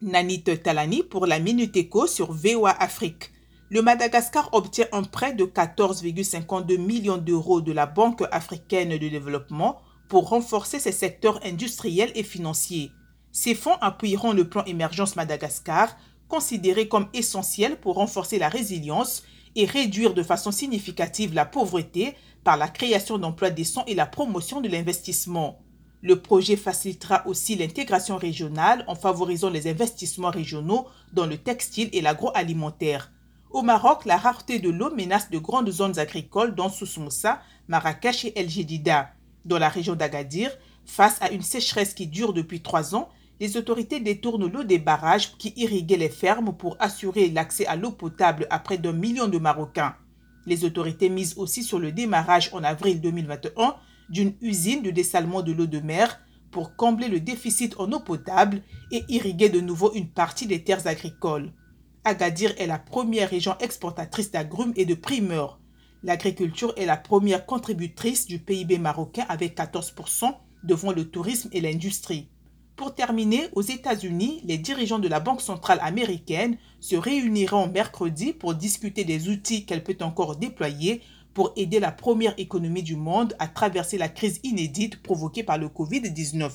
Nanit Talani pour la Minute Éco sur VOA Afrique. Le Madagascar obtient un prêt de 14,52 millions d'euros de la Banque africaine de développement pour renforcer ses secteurs industriels et financiers. Ces fonds appuieront le plan Émergence Madagascar, considéré comme essentiel pour renforcer la résilience et réduire de façon significative la pauvreté par la création d'emplois décents et la promotion de l'investissement. Le projet facilitera aussi l'intégration régionale en favorisant les investissements régionaux dans le textile et l'agroalimentaire. Au Maroc, la rareté de l'eau menace de grandes zones agricoles dont Soussmoussa, Marrakech et El Jedida. Dans la région d'Agadir, face à une sécheresse qui dure depuis trois ans, les autorités détournent l'eau des barrages qui irriguaient les fermes pour assurer l'accès à l'eau potable à près d'un million de Marocains. Les autorités misent aussi sur le démarrage en avril 2021 d'une usine de dessalement de l'eau de mer pour combler le déficit en eau potable et irriguer de nouveau une partie des terres agricoles. Agadir est la première région exportatrice d'agrumes et de primeurs. L'agriculture est la première contributrice du PIB marocain avec 14% devant le tourisme et l'industrie. Pour terminer, aux États-Unis, les dirigeants de la Banque centrale américaine se réuniront mercredi pour discuter des outils qu'elle peut encore déployer pour aider la première économie du monde à traverser la crise inédite provoquée par le Covid-19.